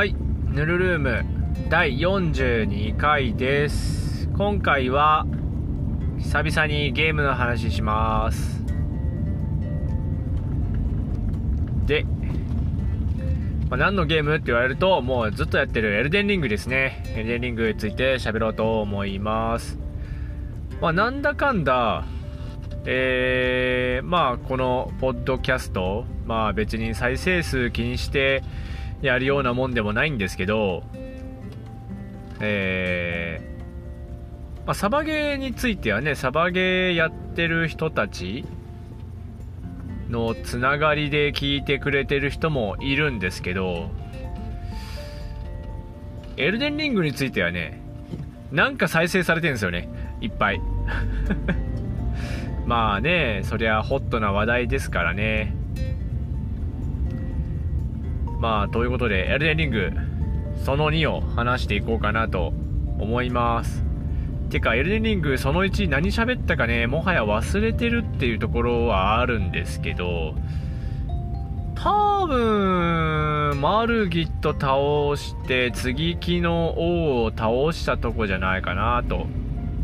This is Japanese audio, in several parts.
はいヌルルーム第42回です。今回は久々にゲームの話します。で、まあ、何のゲームって言われるともうずっとやってるエルデンリングですね。エルデンリングについて喋ろうと思います。まあなんだかんだえー、まあこのポッドキャストまあ別に再生数気にしてやるようなもんでもないんですけどえー、まあ、サバゲーについてはねサバゲーやってる人たちのつながりで聞いてくれてる人もいるんですけどエルデンリングについてはねなんか再生されてるんですよね。いっぱい。まあねそりゃホットな話題ですからね。まあということでエルデンリングその2を話していこうかなと思います。てかエルデンリングその1何喋ったかねもはや忘れてるっていうところはあるんですけど多分マルギット倒して継ぎ木の王を倒したとこじゃないかなと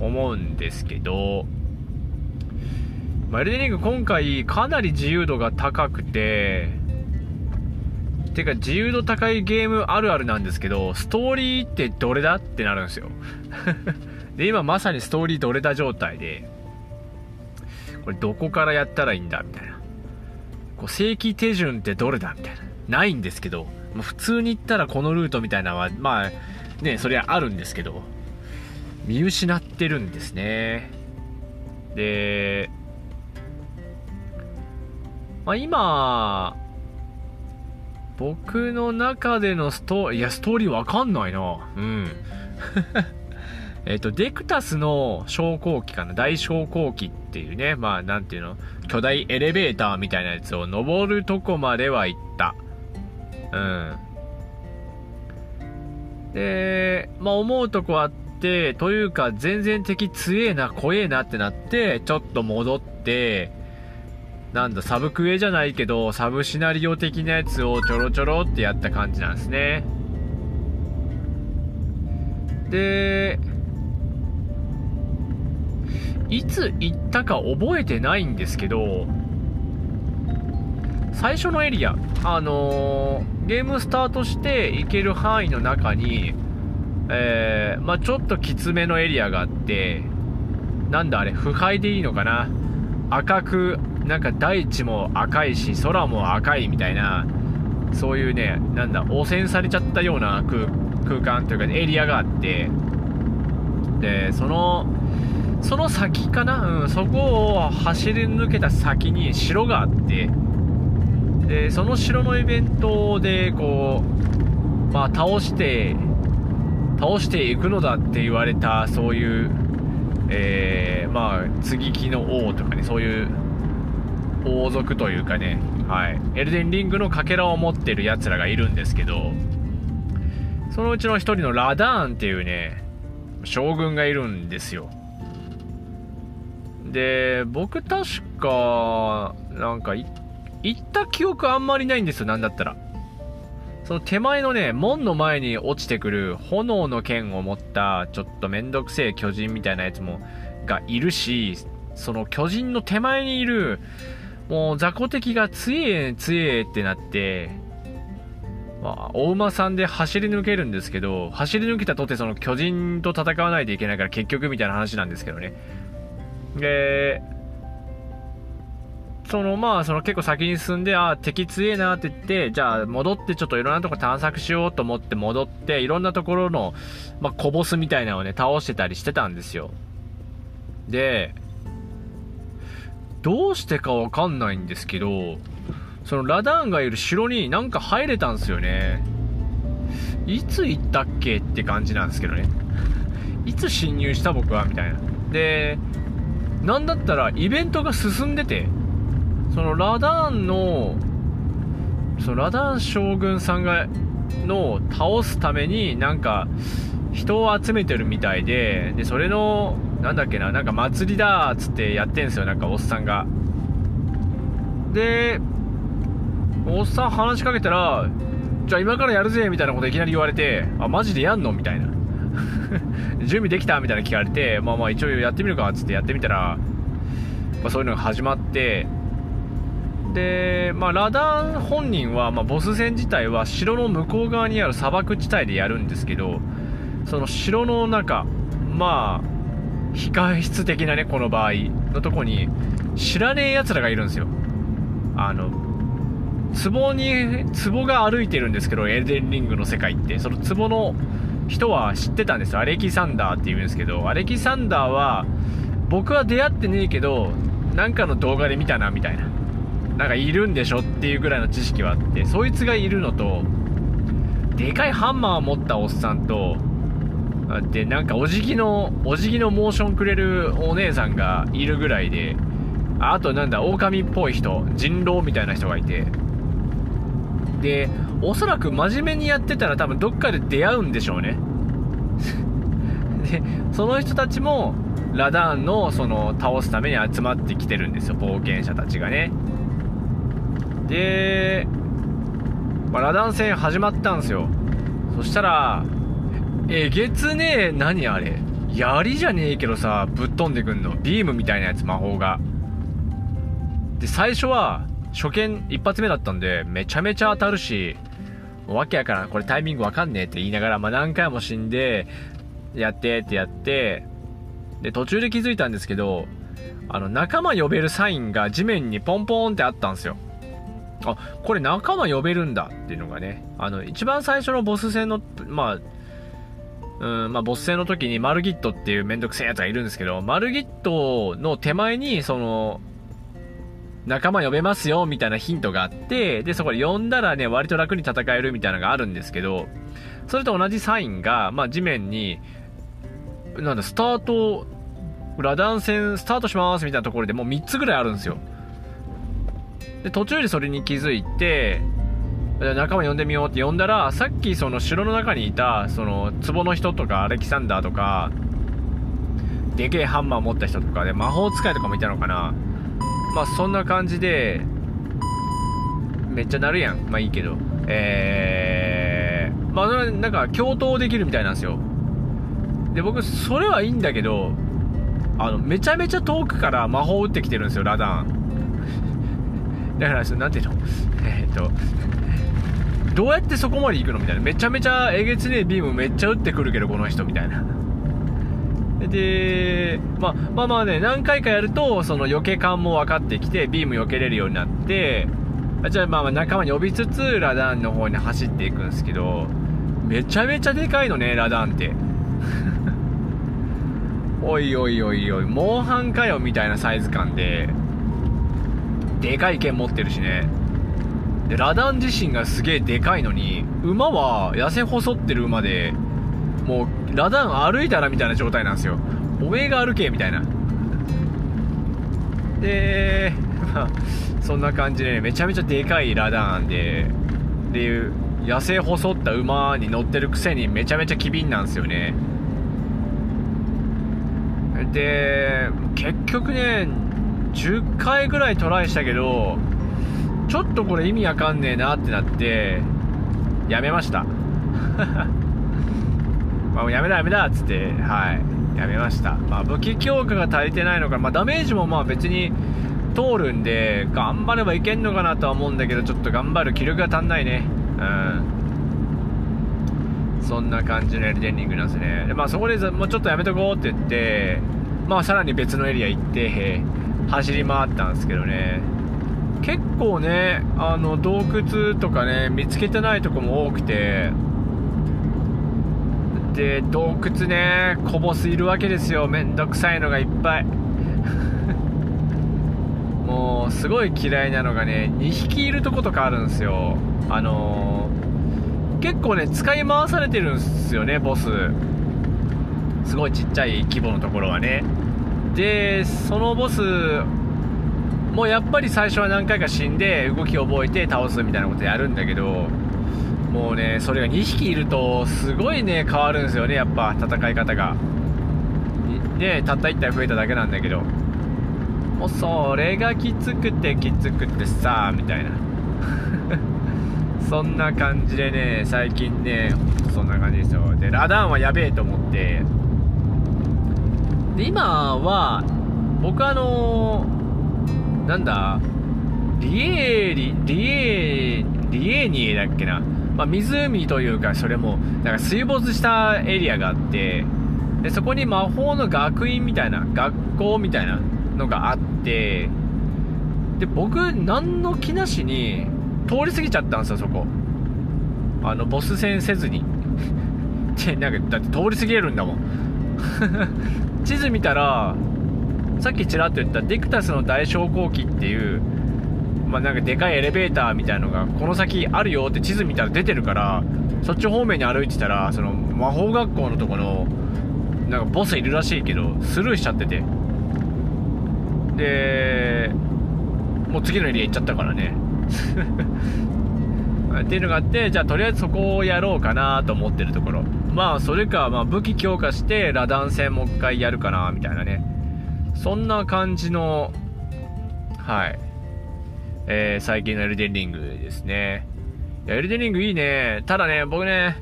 思うんですけどまあ、エルデンリング今回かなり自由度が高くて、てか自由度高いゲームあるあるなんですけど、ストーリーってどれだってなるんですよ。で、今まさにストーリーどれだ状態で、これどこからやったらいいんだみたいな。こう正規手順ってどれだみたいな。ないんですけど、普通に行ったらこのルートみたいなのは、まあ、ね、それはあるんですけど、見失ってるんですね。で、まあ、今、僕の中でのストーリー、いや、ストーリーわかんないな。うん。えっと、デクタスの昇降機かな。大昇降機っていうね、まあ、なんていうの、巨大エレベーターみたいなやつを登るとこまでは行った。うん。で、まあ、思うとこあって、というか、全然敵強えな、怖えなってなって、ちょっと戻って、なんだ、サブクエじゃないけど、サブシナリオ的なやつをちょろちょろってやった感じなんですね。で、いつ行ったか覚えてないんですけど、最初のエリア、あのー、ゲームスタートして行ける範囲の中に、えー、まあ、ちょっときつめのエリアがあって、なんだあれ、腐敗でいいのかな？赤くなんか大地も赤いし空も赤いみたいなそういうねなんだ汚染されちゃったような空間というかエリアがあって。でそのその先かな、うん、そこを走り抜けた先に城があって。でその城のイベントでこうまあ倒して倒していくのだって言われたそういうえー、まあ継ぎ木の王とかねそういう王族というかね、はい、エルデンリングのかけらを持ってるやつらがいるんですけど、そのうちの一人のラダーンっていうね、将軍がいるんですよ。で、僕確か、なんか行った記憶あんまりないんですよ、なんだったら。その手前のね、門の前に落ちてくる炎の剣を持った、ちょっとめんどくせえ巨人みたいなやつも、がいるし、その巨人の手前にいる、もう雑魚敵が強え強えってなって、まあ、お馬さんで走り抜けるんですけど、走り抜けたとてその巨人と戦わないといけないから結局みたいな話なんですけどね。で、そのまあ、その結構先に進んで、ああ、敵強えなって言って、じゃあ戻ってちょっといろんなとこ探索しようと思って戻って、いろんなところの、まあ、小ボスみたいなのをね、倒してたりしてたんですよ。で、どうしてかわかんないんですけど、そのラダーンがいる城になんか入れたんですよね。いつ行ったっけって感じなんですけどね。いつ侵入した僕はみたいな。で、なんだったらイベントが進んでて、そのラダーンの、そのラダーン将軍さんが、の倒すためになんか人を集めてるみたいで、で、それのなんだっけな、なんか祭りだっつってやってんすよ、なんかおっさんが。で、おっさん話しかけたら、じゃあ今からやるぜみたいなこといきなり言われてあマジでやんの？みたいな。準備できた？みたいな聞かれてまあまあ一応やってみるかっつってやってみたら、まあ、そういうのが始まってで、まあ、ラダン本人は、まあ、ボス戦自体は城の向こう側にある砂漠地帯でやるんですけどその城の中まあ控室的なねこの場合のとこに知らねえ奴らがいるんですよ。あの壺に壺が歩いてるんですけどエルデンリングの世界って。その壺の人は知ってたんですよ。アレキサンダーって言うんですけどアレキサンダーは僕は出会ってねえけどなんかの動画で見たなみたいな。なんかいるんでしょっていうぐらいの知識はあってそいつがいるのとでかいハンマーを持ったおっさんとでなんかお辞儀のお辞儀のモーションくれるお姉さんがいるぐらいであとなんだ狼っぽい人人狼みたいな人がいて。でおそらく真面目にやってたら多分どっかで出会うんでしょうね。でその人たちもラダーンのその倒すために集まってきてるんですよ。冒険者たちがね。で、まあ、ラダン戦始まったんですよ。そしたらえげつねえ何あれ？槍じゃねえけどさぶっ飛んでくんの。ビームみたいなやつ魔法が。で最初は初見一発目だったんでめちゃめちゃ当たるしわけやからこれタイミングわかんねえって言いながら、まあ、何回も死んでやってってやってで途中で気づいたんですけどあの仲間呼べるサインが地面にポンポンってあったんですよ。あこれ仲間呼べるんだっていうのがねあの一番最初のボス戦のまあうんまあ、ボス戦の時にマルギットっていうめんどくせえやつがいるんですけど、マルギットの手前に、その、仲間呼べますよ、みたいなヒントがあって、で、そこで呼んだらね、割と楽に戦えるみたいなのがあるんですけど、それと同じサインが、まあ、地面に、なんだ、スタート、ラダン戦スタートしますみたいなところでもう3つぐらいあるんですよ。で、途中でそれに気づいて、仲間呼んでみようって呼んだら、さっきその城の中にいた、その、壺の人とか、アレキサンダーとか、でけえハンマー持った人とかで、魔法使いとかもいたのかな。まあ、そんな感じで、めっちゃなるやん。まあいいけど。えー、まあ、なんか、共闘できるみたいなんですよ。で、僕、それはいいんだけど、あの、めちゃめちゃ遠くから魔法打ってきてるんですよ、ラダン。だから、なんていうの？えー、っと、どうやってそこまで行くのみたいな。めちゃめちゃえげつねえビームめっちゃ撃ってくるけど、この人、みたいな。で、まあ、まあまあね、何回かやると、その避け感も分かってきて、ビーム避けれるようになって、じゃあまあ仲間に呼びつつ、ラダンの方に走っていくんですけど、めちゃめちゃでかいのね、ラダンって。おいおいおいおい、モンハンかよ、みたいなサイズ感で、でかい剣持ってるしね。でラダン自身がすげえでかいのに馬は痩せ細ってる馬でもうラダン歩いたらみたいな状態なんですよ。おめえが歩けみたいな。で まあそんな感じで、ね、めちゃめちゃでかいラダンでっていう痩せ細った馬に乗ってるくせにめちゃめちゃ機敏なんですよね。で結局ね10回ぐらいトライしたけどちょっとこれ意味わかんねえなってなってやめました。まあやめだやめだっつってはい。やめました。まあ武器強化が足りてないのかまあダメージもまあ別に通るんで頑張ればいけんのかなとは思うんだけどちょっと頑張る気力が足んないね。うん。そんな感じのエルデンリングなんですね。でまあそこでもうちょっとやめとこうって言ってまあさらに別のエリア行って走り回ったんですけどね。構ねあの洞窟とかね見つけてないとこも多くて。で洞窟ねコボスいるわけですよ。めんどくさいのがいっぱい。もうすごい嫌いなのがね2匹いるとことかあるんですよ。あのー、結構ね使い回されてるんですよねボス。すごいちっちゃい規模のところはね。でそのボスもうやっぱり最初は何回か死んで動きを覚えて倒すみたいなことやるんだけどもうねそれが2匹いるとすごいね変わるんですよねやっぱ戦い方が。ねたった1体増えただけなんだけど。もうそれがきつくてきつくてさみたいな。そんな感じでね最近ねそんな感じですよ。でラダンはやべえと思って。で今は僕あのー、なんだ？リエーリリエーリエーニエだっけな、まあ、湖というかそれもなんか水没したエリアがあってでそこに魔法の学院みたいな学校みたいなのがあってで僕何の気なしに通り過ぎちゃったんですよそこ。あのボス戦せずに。でなんかだって通り過ぎれるんだもん。地図見たらさっきちらっと言ったディクタスの大昇降機っていうまあ、なんかでかいエレベーターみたいなのがこの先あるよって地図見たら出てるからそっち方面に歩いてたらその魔法学校のとこのなんかボスいるらしいけどスルーしちゃってて。でもう次のエリア行っちゃったからね。っていうのがあってじゃあとりあえずそこをやろうかなと思ってるところ。まあそれか、まあ、武器強化してラダン戦もう一回やるかなみたいなね。そんな感じのはいえー、最近のエルデンリングですねエルデンリングいいねただね僕ね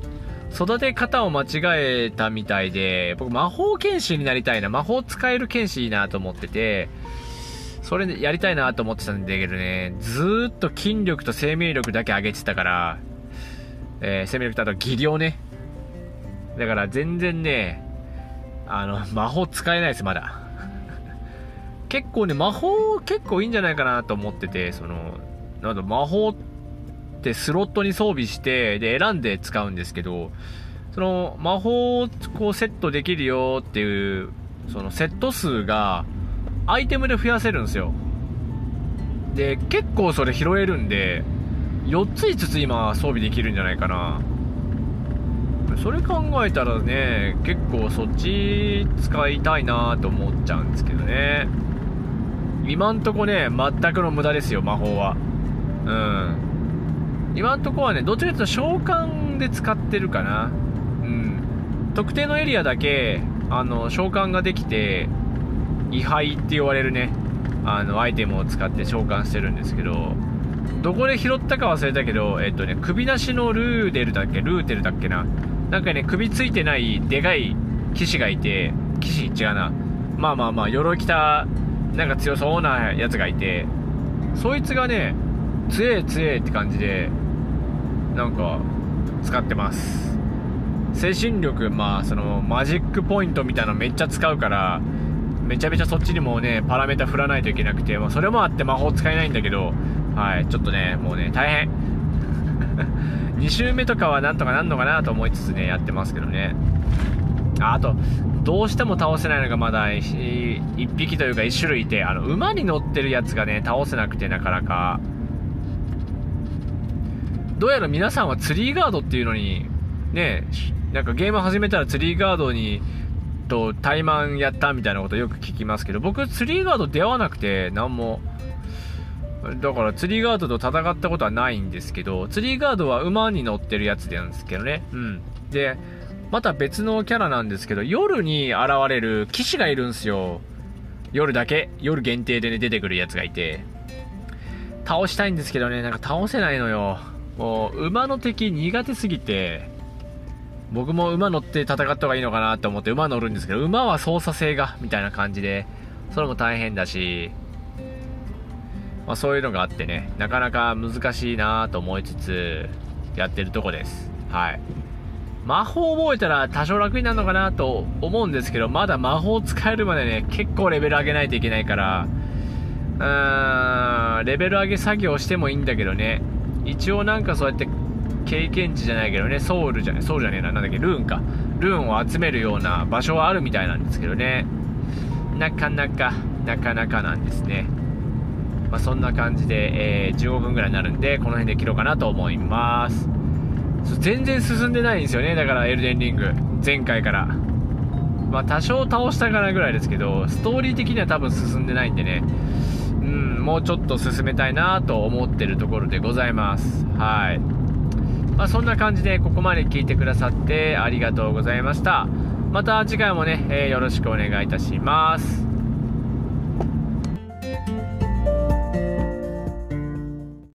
育て方を間違えたみたいで僕魔法剣士になりたいな魔法使える剣士いいなと思っててそれやりたいなと思ってたんだけどね、ずーっと筋力と生命力だけ上げてたから、えー、生命力とあと技量ね。だから全然ね、あの、魔法使えないです、まだ。結構ね、魔法結構いいんじゃないかなと思ってて、その、なんだ、魔法ってスロットに装備して、で、選んで使うんですけど、その、魔法をこうセットできるよっていう、そのセット数が、アイテムで増やせるんですよ。で結構それ拾えるんで4つ5つ今装備できるんじゃないかな。それ考えたらね結構そっち使いたいなと思っちゃうんですけどね。今んとこね全くの無駄ですよ魔法は。うん。今んとこはねどっちかというと召喚で使ってるかな。うん。特定のエリアだけあの召喚ができて位牌って言われるねあのアイテムを使って召喚してるんですけどどこで拾ったか忘れたけどえっとね首なしのルーデルだっけルーテルだっけな。なんかね首ついてないでかい騎士がいて騎士違うな。まあまあまあ鎧着たなんか強そうなやつがいてそいつがね強え強えって感じでなんか使ってます精神力まあそのマジックポイントみたいなのめっちゃ使うからめちゃめちゃそっちにもね、パラメータ振らないといけなくて、まあ、それもあって魔法使えないんだけど、はい、ちょっとね、もうね、大変。2周目とかはなんとかなんのかなと思いつつね、やってますけどね。あと、どうしても倒せないのがまだ1匹というか1種類いて、あの、馬に乗ってるやつがね、倒せなくてなかなか。どうやら皆さんはツリーガードっていうのに、ね、なんかゲーム始めたらツリーガードにと怠慢やったみたいなことよく聞きますけど、僕、ツリーガード出会わなくて、なんも。だから、ツリーガードと戦ったことはないんですけど、ツリーガードは馬に乗ってるやつなんですけどね。うん。で、また別のキャラなんですけど、夜に現れる騎士がいるんすよ。夜だけ、夜限定でね、出てくるやつがいて。倒したいんですけどね、なんか倒せないのよ。もう、馬の敵苦手すぎて、僕も馬乗って戦った方がいいのかなって思って馬乗るんですけど、馬は操作性が、みたいな感じで、それも大変だし、まあ、そういうのがあってね、なかなか難しいなと思いつつ、やってるとこです。はい。魔法覚えたら多少楽になるのかなと思うんですけど、まだ魔法使えるまでね、結構レベル上げないといけないから、うーん、レベル上げ作業してもいいんだけどね、一応なんかそうやって経験値じゃないけどね、ソウルじゃね、ソウルじゃねえな、なんだっけ、ルーンか。ルーンを集めるような場所はあるみたいなんですけどね。なかなか、なかなかなんですね。まあ、そんな感じで、えー、15分ぐらいになるんで、この辺で切ろうかなと思います。全然進んでないんですよね、だからエルデンリング。前回から。まあ、多少倒したかなぐらいですけど、ストーリー的には多分進んでないんでね。うん、もうちょっと進めたいなと思ってるところでございます。はい。まあ、そんな感じでここまで聞いてくださってありがとうございました。また次回もね、えー、よろしくお願いいたします。